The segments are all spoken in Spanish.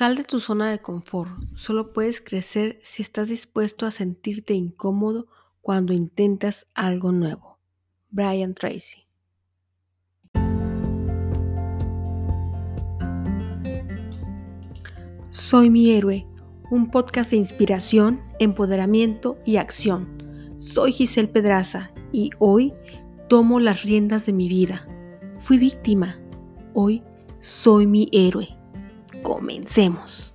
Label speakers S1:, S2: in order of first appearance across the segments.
S1: Sal de tu zona de confort. Solo puedes crecer si estás dispuesto a sentirte incómodo cuando intentas algo nuevo. Brian Tracy. Soy mi héroe, un podcast de inspiración, empoderamiento y acción. Soy Giselle Pedraza y hoy tomo las riendas de mi vida. Fui víctima, hoy soy mi héroe. Comencemos.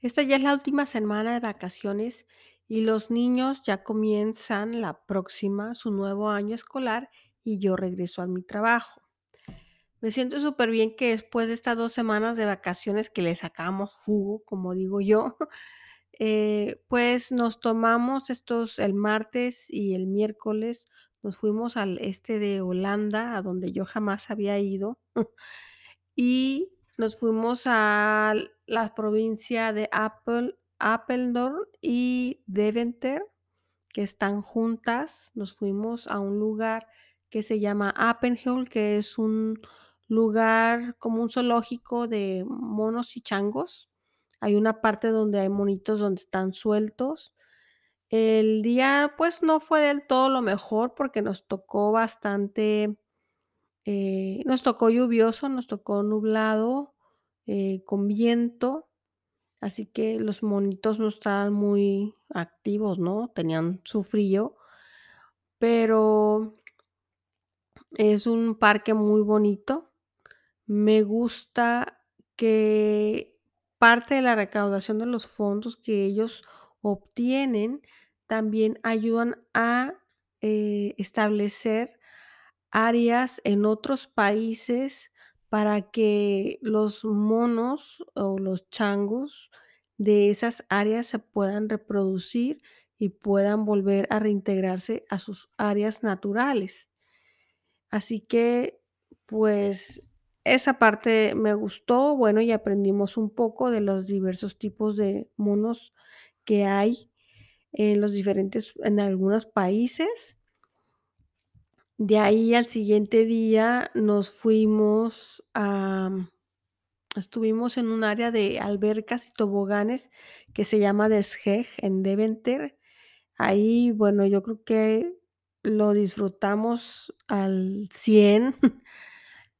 S1: Esta ya es la última semana de vacaciones y los niños ya comienzan la próxima su nuevo año escolar y yo regreso a mi trabajo. Me siento súper bien que después de estas dos semanas de vacaciones que le sacamos jugo, como digo yo, eh, pues nos tomamos estos el martes y el miércoles nos fuimos al este de Holanda, a donde yo jamás había ido, y nos fuimos a la provincia de Apple, y Deventer, que están juntas. Nos fuimos a un lugar que se llama Appenhall, que es un lugar como un zoológico de monos y changos. Hay una parte donde hay monitos donde están sueltos el día, pues, no fue del todo lo mejor porque nos tocó bastante, eh, nos tocó lluvioso, nos tocó nublado, eh, con viento, así que los monitos no estaban muy activos, ¿no? Tenían su frío, pero es un parque muy bonito. Me gusta que parte de la recaudación de los fondos que ellos obtienen también ayudan a eh, establecer áreas en otros países para que los monos o los changos de esas áreas se puedan reproducir y puedan volver a reintegrarse a sus áreas naturales. Así que, pues, esa parte me gustó, bueno, y aprendimos un poco de los diversos tipos de monos que hay en los diferentes en algunos países. De ahí al siguiente día nos fuimos a estuvimos en un área de albercas y toboganes que se llama Descheg en Deventer. Ahí, bueno, yo creo que lo disfrutamos al 100,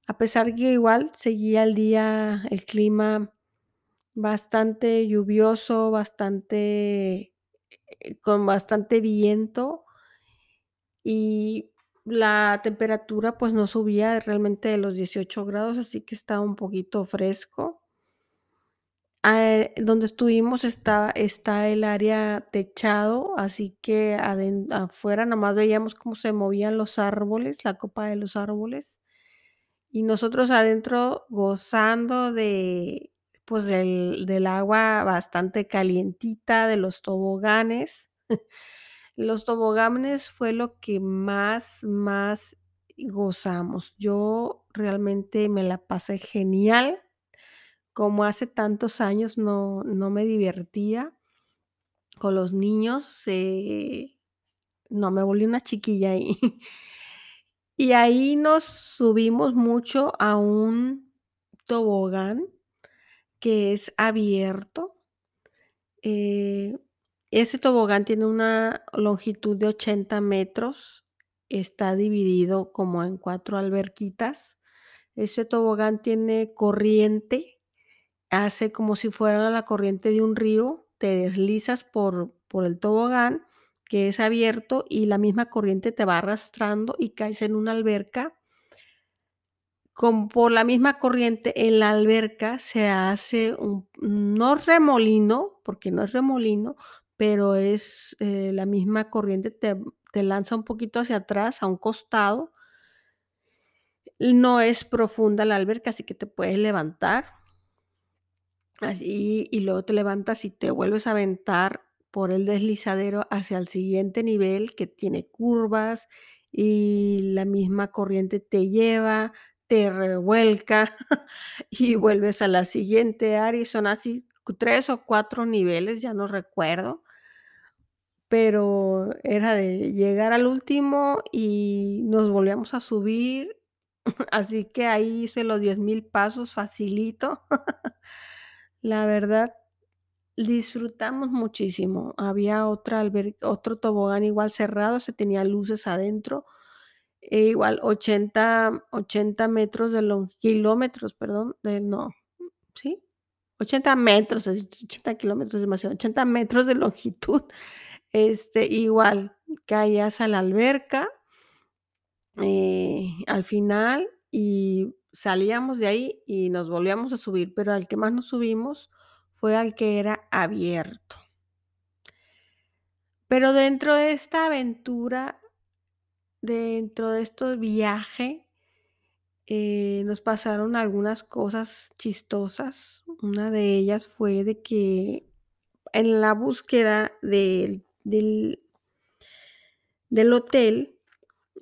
S1: a pesar que igual seguía el día, el clima bastante lluvioso, bastante con bastante viento y la temperatura, pues, no subía realmente de los 18 grados, así que estaba un poquito fresco. Ah, donde estuvimos está está el área techado, así que afuera nomás veíamos cómo se movían los árboles, la copa de los árboles, y nosotros adentro gozando de, pues, del del agua bastante calientita, de los toboganes. Los toboganes fue lo que más, más gozamos. Yo realmente me la pasé genial, como hace tantos años no no me divertía con los niños, eh, no, me volví una chiquilla ahí. Y ahí nos subimos mucho a un tobogán que es abierto. Eh, ese tobogán tiene una longitud de 80 metros, está dividido como en 4 alberquitas. Ese tobogán tiene corriente, hace como si fuera la corriente de un río, te deslizas por por el tobogán, que es abierto, y la misma corriente te va arrastrando y caes en una alberca. Con por la misma corriente en la alberca se hace un no remolino, porque no es remolino, pero es, eh, la misma corriente te te lanza un poquito hacia atrás, a un costado. No es profunda la alberca, así que te puedes levantar. Así, y luego te levantas y te vuelves a aventar por el deslizadero hacia el siguiente nivel que tiene curvas y la misma corriente te lleva, te revuelca y vuelves a la siguiente área son así 3 o 4 niveles, ya no recuerdo. pero era de llegar al último y nos volvíamos a subir, así que ahí hice los 10,000 pasos facilito. La verdad, disfrutamos muchísimo. Había otra otro tobogán igual cerrado, ese tenía luces adentro, e igual 80 80 metros de lon kilómetros, perdón, de no, ¿sí? 80 metros, 80 kilómetros demasiado, 80 metros de longitud, este, igual, caías a la alberca eh, al final, y salíamos de ahí y nos volvíamos a subir, pero al que más nos subimos fue al que era abierto. Pero dentro de esta aventura dentro de estos viaje eh, nos pasaron algunas cosas chistosas. Una de ellas fue de que en la búsqueda del del del hotel,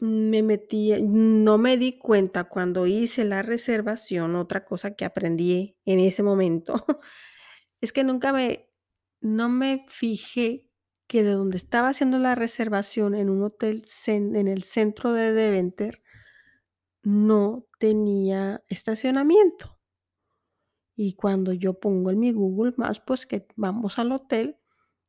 S1: me metí no me di cuenta cuando hice la reservación, otra cosa que aprendí en ese momento, es que nunca me no me fijé que de donde estaba haciendo la reservación en un hotel en el centro de Deventer no tenía estacionamiento. Y cuando yo pongo en mi Google Maps, pues, que vamos al hotel,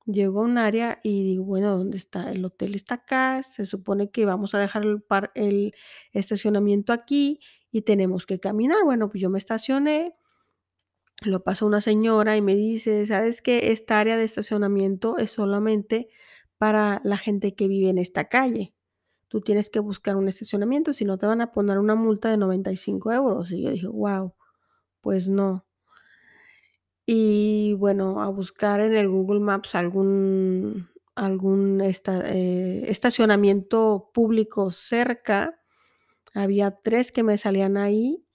S1: llego a un área y digo: "Bueno, ¿dónde está? El hotel está acá, se supone que vamos a dejar el par el estacionamiento aquí y tenemos que caminar". Bueno, pues yo me estacioné lo pasa una señora y me dice: "¿Sabes qué? Esta área de estacionamiento es solamente para la gente que vive en esta calle. Tú tienes que buscar un estacionamiento, si no te van a poner una multa de 95 euros". Y yo dije: "Guau, pues no". Y bueno, a buscar en el Google Maps algún algún eh, estacionamiento público cerca. Había 3 que me salían ahí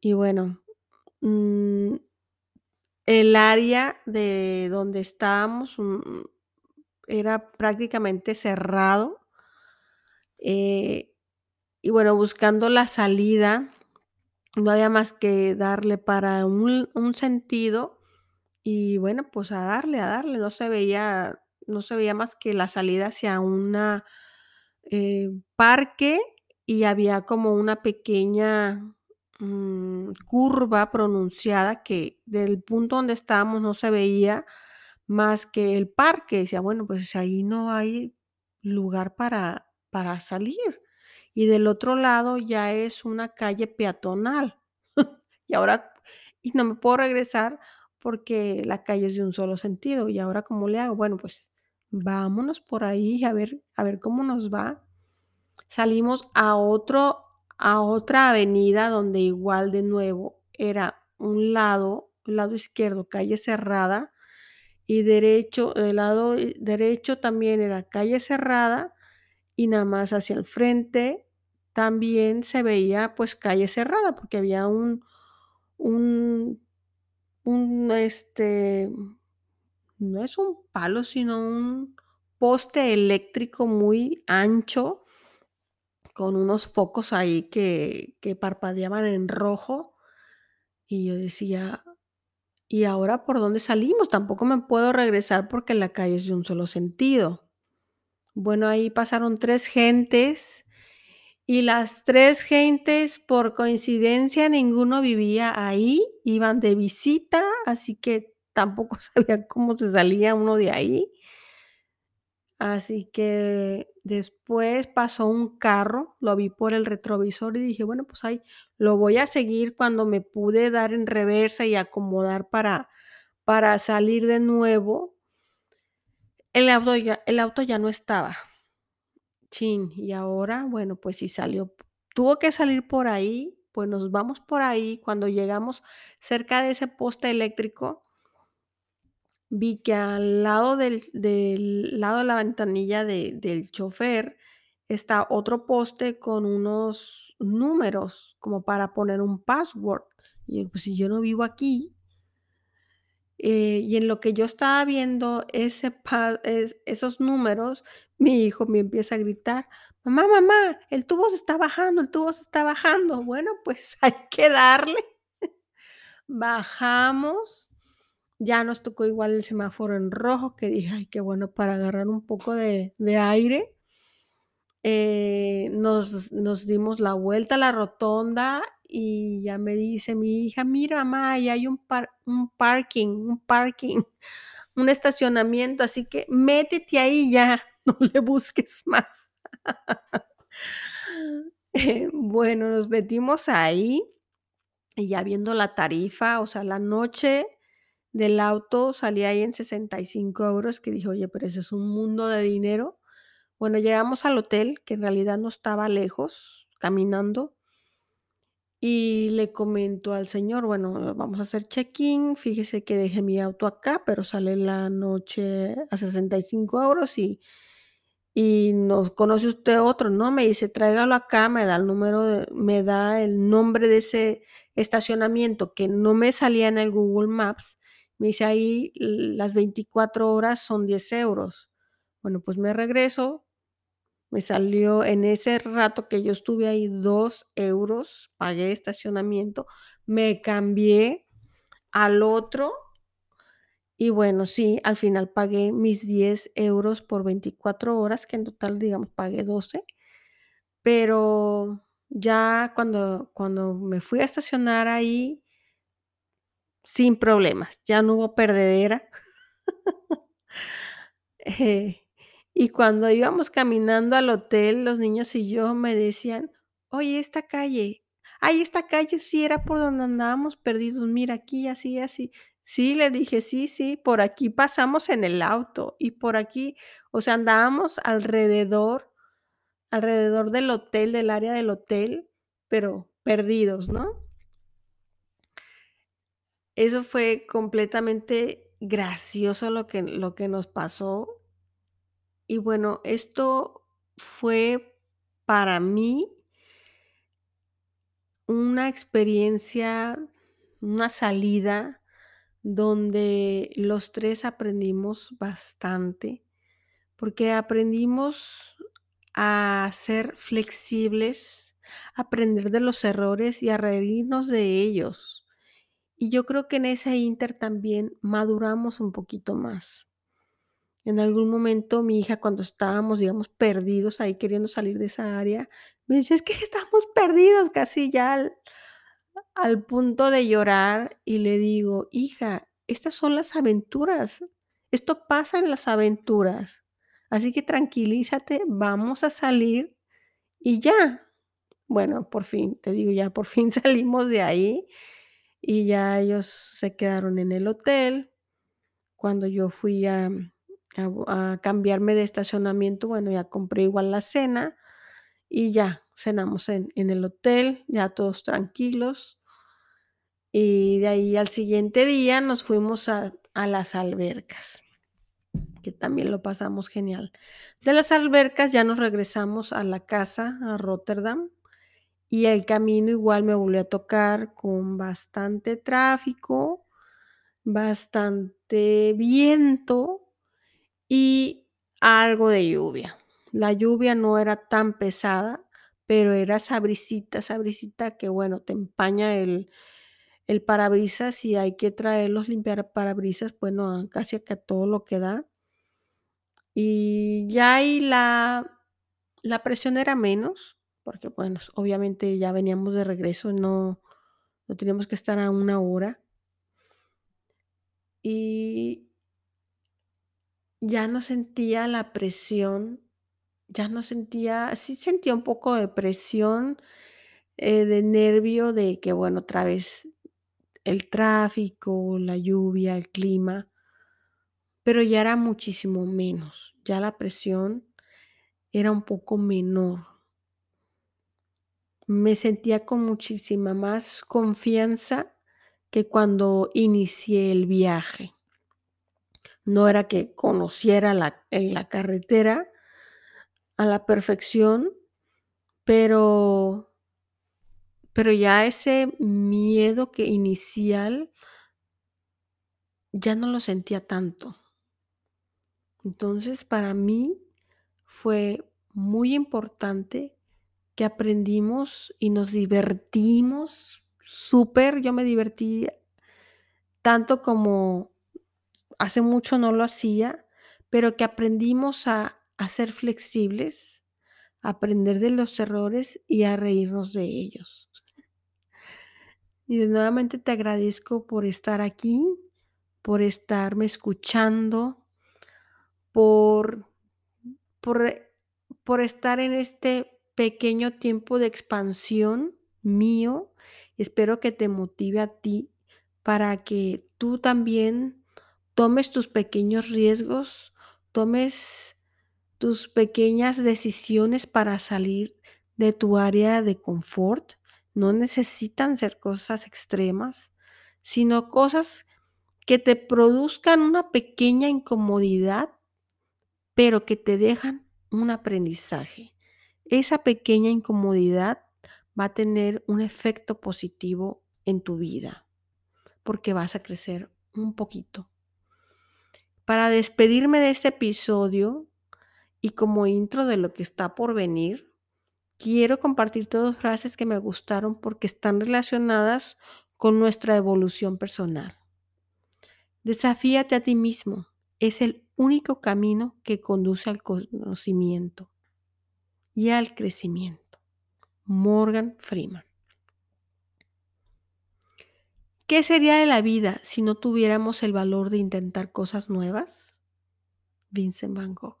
S1: y bueno, mm, el área de donde estábamos, mm, era prácticamente cerrado. Eh, y bueno, buscando la salida, no había más que darle para un un sentido y bueno, pues a darle, a darle, no se veía no se veía más que la salida hacia una, eh, parque y había como una pequeña, mm, curva pronunciada que del punto donde estábamos no se veía más que el parque. Decía: "Bueno, pues ahí no hay lugar para para salir". Y del otro lado ya es una calle peatonal. Y ahora y no me puedo regresar porque la calle es de un solo sentido, ¿y ahora cómo le hago? Bueno, pues vámonos por ahí a ver a ver cómo nos va. Salimos a otro a otra avenida donde igual de nuevo era un lado, lado izquierdo, calle cerrada, y derecho, del lado derecho también era calle cerrada, y nada más hacia el frente también se veía, pues, calle cerrada, porque había un un un, este, no es un palo, sino un poste eléctrico muy ancho con unos focos ahí que que parpadeaban en rojo. Y yo decía: "¿Y ahora por dónde salimos? Tampoco me puedo regresar porque la calle es de un solo sentido". Bueno, ahí pasaron 3 gentes, y las 3 gentes, por coincidencia, ninguno vivía ahí, iban de visita, así que tampoco sabían cómo se salía uno de ahí. Así que después pasó un carro, lo vi por el retrovisor y dije: "Bueno, pues ahí lo voy a seguir". Cuando me pude dar en reversa y acomodar para para salir de nuevo el auto ya el auto ya no estaba. Chin, y ahora, bueno, pues si salió tuvo que salir por ahí, pues nos vamos por ahí. Cuando llegamos cerca de ese poste eléctrico vi que al lado del del lado de la ventanilla de del chofer está otro poste con unos números como para poner un password. Y "Pues si yo no vivo aquí". Eh, y en lo que yo estaba viendo ese es esos números, mi hijo me empieza a gritar: "Mamá, mamá, el tubo se está bajando, el tubo se está bajando". Bueno, pues hay que darle. Bajamos Ya nos tocó igual el semáforo en rojo, que dije: "Ay, qué bueno para agarrar un poco de de aire". Eh, nos nos dimos la vuelta a la rotonda y ya me dice mi hija: "Mira, mamá, ahí hay un par un parking un parking, un estacionamiento, así que métete ahí ya, no le busques más". Eh, bueno, nos metimos ahí y ya viendo la tarifa, o sea, la noche del auto salía ahí en 65 euros, que dije: "Oye, pero eso es un mundo de dinero". Bueno, llegamos al hotel, que en realidad no estaba lejos, caminando. Y le comento al señor: "Bueno, vamos a hacer check-in, fíjese que dejé mi auto acá, pero sale la noche a 65 euros y y nos ¿conoce usted otro?". "No", me dice: "Tráigalo acá", me da el número me da el nombre de ese estacionamiento que no me salía en el Google Maps. Me dice: "Ahí las 24 horas son 10 euros". Bueno, pues me regreso, me salió en ese rato que yo estuve ahí 2 euros, pagué estacionamiento, me cambié al otro y bueno, sí, al final pagué mis 10 euros por 24 horas, que en total, digamos, pagué 12. Pero ya cuando cuando me fui a estacionar ahí sin problemas, ya no hubo perdedera. Eh, y cuando íbamos caminando al hotel, los niños y yo me decían: "Oye, esta calle, ay, esta calle sí era por donde andábamos perdidos, mira, aquí, así, así". Sí, le dije: "Sí, sí, por aquí pasamos en el auto y por aquí", o sea, andábamos alrededor alrededor del hotel, del área del hotel, pero perdidos, ¿no? Eso fue completamente gracioso lo que lo que nos pasó. Y bueno, esto fue para mí una experiencia, una salida donde los 3 aprendimos bastante, porque aprendimos a ser flexibles, aprender de los errores y a reírnos de ellos. Y yo creo que en ese inter también maduramos un poquito más. En algún momento, mi hija, cuando estábamos, digamos, perdidos ahí queriendo salir de esa área, me dice: "Es que estamos perdidos", casi ya al al punto de llorar, y le digo: "Hija, estas son las aventuras, esto pasa en las aventuras, así que tranquilízate, vamos a salir y ya". Bueno, por fin, te digo, ya por fin salimos de ahí y ya ellos se quedaron en el hotel. Cuando yo fui a bu a cambiarme de estacionamiento, bueno, ya compré igual la cena y ya, cenamos en en el hotel, ya todos tranquilos. Y de ahí al siguiente día nos fuimos a a las albercas, que también lo pasamos genial. De las albercas ya nos regresamos a la casa, a Rotterdam, y el camino igual me volvió a tocar con bastante tráfico, bastante viento y algo de lluvia. La lluvia no era tan pesada, pero era esa brisita, esa brisita que, bueno, te empaña el el parabrisas y hay que traerlos limpiaparabrisas, bueno, a casi que a todo lo que da. Y ya ahí la la presión era menos, porque, bueno, obviamente ya veníamos de regreso, no no teníamos que estar a una hora. Y ya no sentía la presión, ya no sentía sí sentía un poco de presión, eh, de nervio de que, bueno, otra vez el tráfico, la lluvia, el clima pero ya era muchísimo menos, ya la presión era un poco menor. Me sentía con muchísima más confianza que cuando inicié el viaje. No era que conociera la eh, la carretera a la perfección, pero pero ya ese miedo que inicial ya no lo sentía tanto. Entonces, para mí fue muy importante que aprendimos y nos divertimos súper, yo me divertí tanto como hace mucho no lo hacía, pero que aprendimos a a ser flexibles, a aprender de los errores y a reírnos de ellos. Y nuevamente te agradezco por estar aquí, por estarme escuchando, por por por estar en este pequeño tiempo de expansión mío. Espero que te motive a ti para que tú también tomes tus pequeños riesgos, tomes tus pequeñas decisiones para salir de tu área de confort. No necesitan ser cosas extremas, sino cosas que te produzcan una pequeña incomodidad, pero que te dejan un aprendizaje. Esa pequeña incomodidad va a tener un efecto positivo en tu vida, porque vas a crecer un poquito. Para despedirme de este episodio y como intro de lo que está por venir, quiero compartir dos frases que me gustaron porque están relacionadas con nuestra evolución personal. Desafíate a ti mismo. Es el único camino que conduce al conocimiento y al crecimiento. Morgan Freeman. ¿Qué sería de la vida si no tuviéramos el valor de intentar cosas nuevas? Vincent Van Gogh.